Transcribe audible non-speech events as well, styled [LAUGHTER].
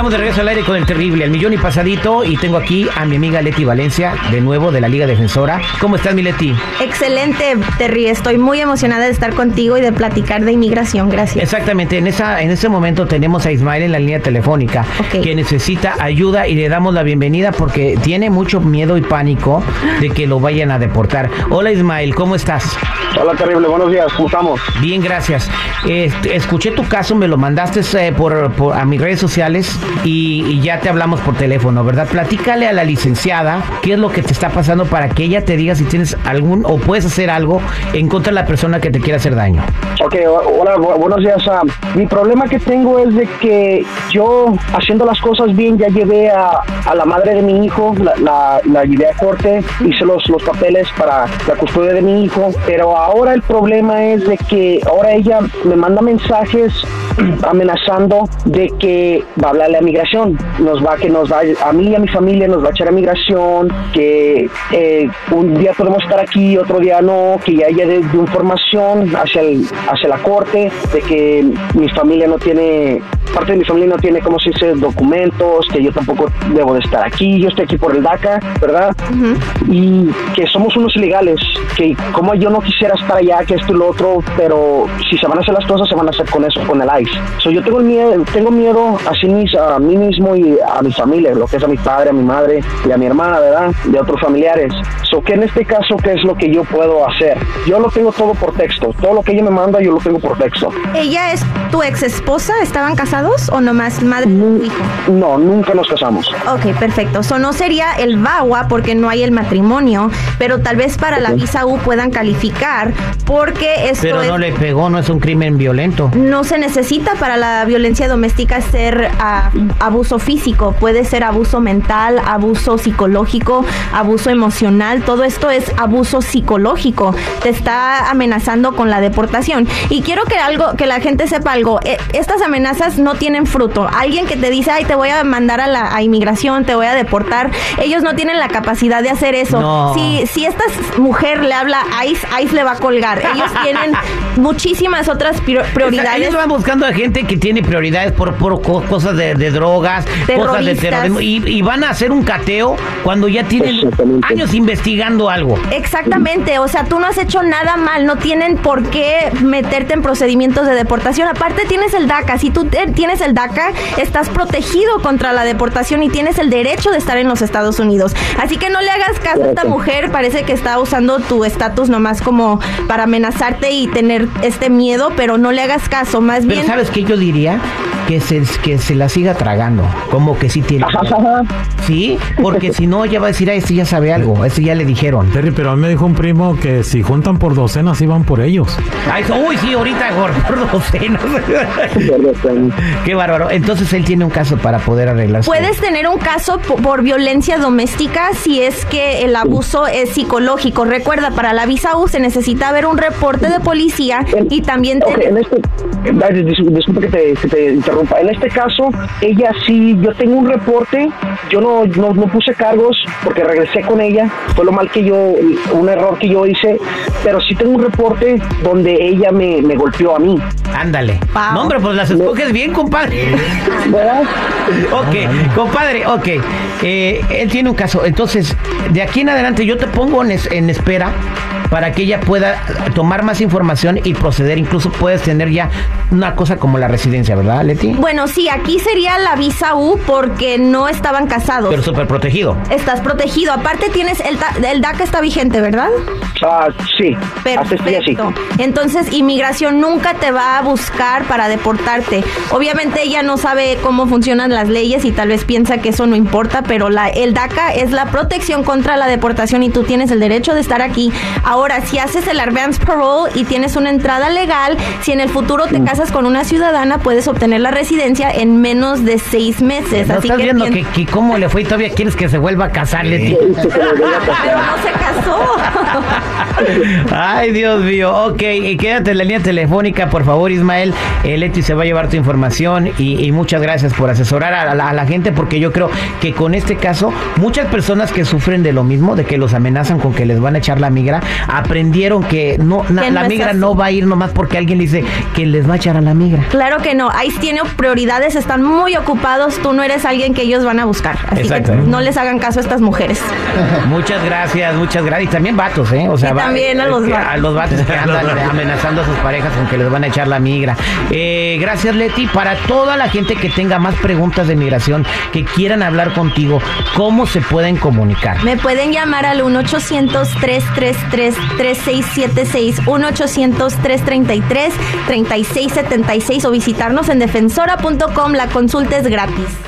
Estamos de regreso al aire con el terrible, el millón y pasadito. Y tengo aquí a mi amiga Leti Valencia, de nuevo de la Liga Defensora. ¿Cómo estás, mi Leti? Excelente, Terry. Estoy muy emocionada de estar contigo y de platicar de inmigración. Gracias. Exactamente. En, esa, en ese momento tenemos a Ismael en la línea telefónica que necesita ayuda y le damos la bienvenida porque tiene mucho miedo y pánico de que lo vayan a deportar. Hola, Ismael, ¿cómo estás? Hola, terrible, buenos días, ¿cómo estamos? Bien, gracias. Este, escuché tu caso, me lo mandaste eh, por, por- a mis redes sociales y, y ya te hablamos por teléfono, ¿verdad? Platícale a la licenciada qué es lo que te está pasando para que ella te diga si tienes algún o puedes hacer algo en contra de la persona que te quiera hacer daño. Ok, hola, bu- buenos días. ah, mi problema que tengo es de que yo, haciendo las cosas bien, ya llevé a, a la madre de mi hijo, la, la, la llevé a corte, hice los, los papeles para la custodia de mi hijo, pero ahora el problema es de que ahora ella me manda mensajes amenazando de que va a hablarle a migración, nos va que nos va a mí y a mi familia nos va a echar a migración, que eh, un día podemos estar aquí, otro día no, que ya haya de, información hacia hacia la corte de que mi familia no tiene parte de mi familia no tiene como se dice documentos, que yo tampoco debo de estar aquí, yo estoy aquí por el DACA, ¿verdad? Y que somos unos ilegales, que como yo no quisiera estar allá, que esto y lo otro, pero si se van a hacer las cosas, se van a hacer con eso, con el ICE. So, yo tengo miedo, tengo miedo a, sí mis- a mí mismo y a mi familia, lo que es a mi padre, a mi madre y a mi hermana, ¿verdad? De otros familiares. So, que en este caso, ¿qué es lo que yo puedo hacer? Yo lo tengo todo por texto, todo lo que ella me manda, yo lo tengo por texto. ¿Ella es tu ex esposa? ¿Estaban casados o nomás madre tu hijo? No, nunca nos casamos. Ok, perfecto. So, no sería el VAWA porque no hay el matrimonio, pero tal vez para la visa U puedan calificar porque esto Pero es- no le pegó, no es un crimen violento. no se necesita para la violencia doméstica ser ah, abuso físico, puede ser abuso mental, abuso psicológico, abuso emocional, todo esto es abuso psicológico. Te está amenazando con la deportación. Y quiero que algo que la gente sepa algo, eh, estas amenazas no tienen fruto. Alguien que te dice, "Ay, te voy a mandar a la a inmigración, te voy a deportar", ellos no tienen la capacidad de hacer eso. No. Si si esta mujer le habla a ICE, ICE le va a colgar. Ellos [LAUGHS] tienen muchísimas otras prior- prioridades. Ellos van buscando a gente que tiene prioridades por, por co- cosas de, de drogas, cosas de terrorismo, y, y van a hacer un cateo cuando ya tienen años investigando algo. Exactamente, o sea, tú no has hecho nada mal, no tienen por qué meterte en procedimientos de deportación. Aparte tienes el DACA, si tú te- tienes el DACA, estás protegido contra la deportación y tienes el derecho de estar en los Estados Unidos. Así que no le hagas caso a esta mujer, parece que está usando tu estatus nomás como para amenazarte y tener este miedo, pero no le hagas caso, más Pero bien... ¿sabes qué yo diría? Que se, que se la siga tragando, como que sí tiene. Sí, porque si no, ella va a decir, a este ya sabe algo, a este ya le dijeron. Terry, pero a mí me dijo un primo que si juntan por docenas iban por ellos. Ay, uy, sí, ahorita gordo docenas. Qué bárbaro. Entonces él tiene un caso para poder arreglarse. Puedes tener un caso po- por violencia doméstica si es que el abuso es psicológico. Recuerda, para la visa U se necesita ver un reporte de policía y también Ok, tener... en este, ay, dis- disculpa que te, que te interrumpa. En este caso, ella sí, yo tengo un reporte, yo no, no, no puse cargos porque regresé con ella, fue lo mal que yo, un error que yo hice, pero sí tengo un reporte donde ella me, me golpeó a mí. Ándale. Wow. No, hombre, pues las escoges bien, compadre. ¿Verdad? ok, compadre, ok. Eh, él tiene un caso. Entonces, de aquí en adelante yo te pongo en, es- en espera para que ella pueda tomar más información y proceder. Incluso puedes tener ya una cosa como la residencia, ¿verdad, Leti? Bueno, sí, aquí sería la visa U porque no estaban casados. Pero súper protegido. Estás protegido. Aparte tienes el, el DACA está vigente, ¿verdad? Ah, sí, Perfecto. Entonces, inmigración nunca te va a buscar para deportarte. Obviamente ella no sabe cómo funcionan las leyes y tal vez piensa que eso no importa, pero la, el DACA es la protección contra la deportación y tú tienes el derecho de estar aquí. Ahora, si haces el advance parole y tienes una entrada legal, si en el futuro Mm. te casas con una ciudadana, puedes obtener la residencia en menos de seis meses. ¿No Así estás que viendo tien- que, que cómo le fue y todavía quieres que se vuelva a casar, Leti? [LAUGHS] Pero no se casó. [LAUGHS] Ay, Dios mío. Ok, y quédate en la línea telefónica, por favor, Ismael. Eh, Leti se va a llevar tu información y, y muchas gracias por asesorar a la, a la gente porque yo creo que con este caso, muchas personas que sufren de lo mismo, de que los amenazan con que les van a echar la migra, aprendieron que no na- la migra no va a ir nomás porque alguien le dice que les va a echar a la migra. Claro que no, ahí tiene prioridades, están muy ocupados, tú no eres alguien que ellos van a buscar, así Exacto. que no les hagan caso a estas mujeres. Muchas gracias, muchas gracias. Y también vatos, ¿eh? O sea, Y va- también a los que-. A los vatos que andan [LAUGHS] amenazando a sus parejas con que les van a echar la migra. Eh, gracias, Leti. Para toda la gente que tenga más preguntas de migración, que quieran hablar contigo, ¿cómo se pueden comunicar? Me pueden llamar al 1-800-333-3676, 1-800-333-3676 o visitarnos en defensora.com, la consulta es gratis.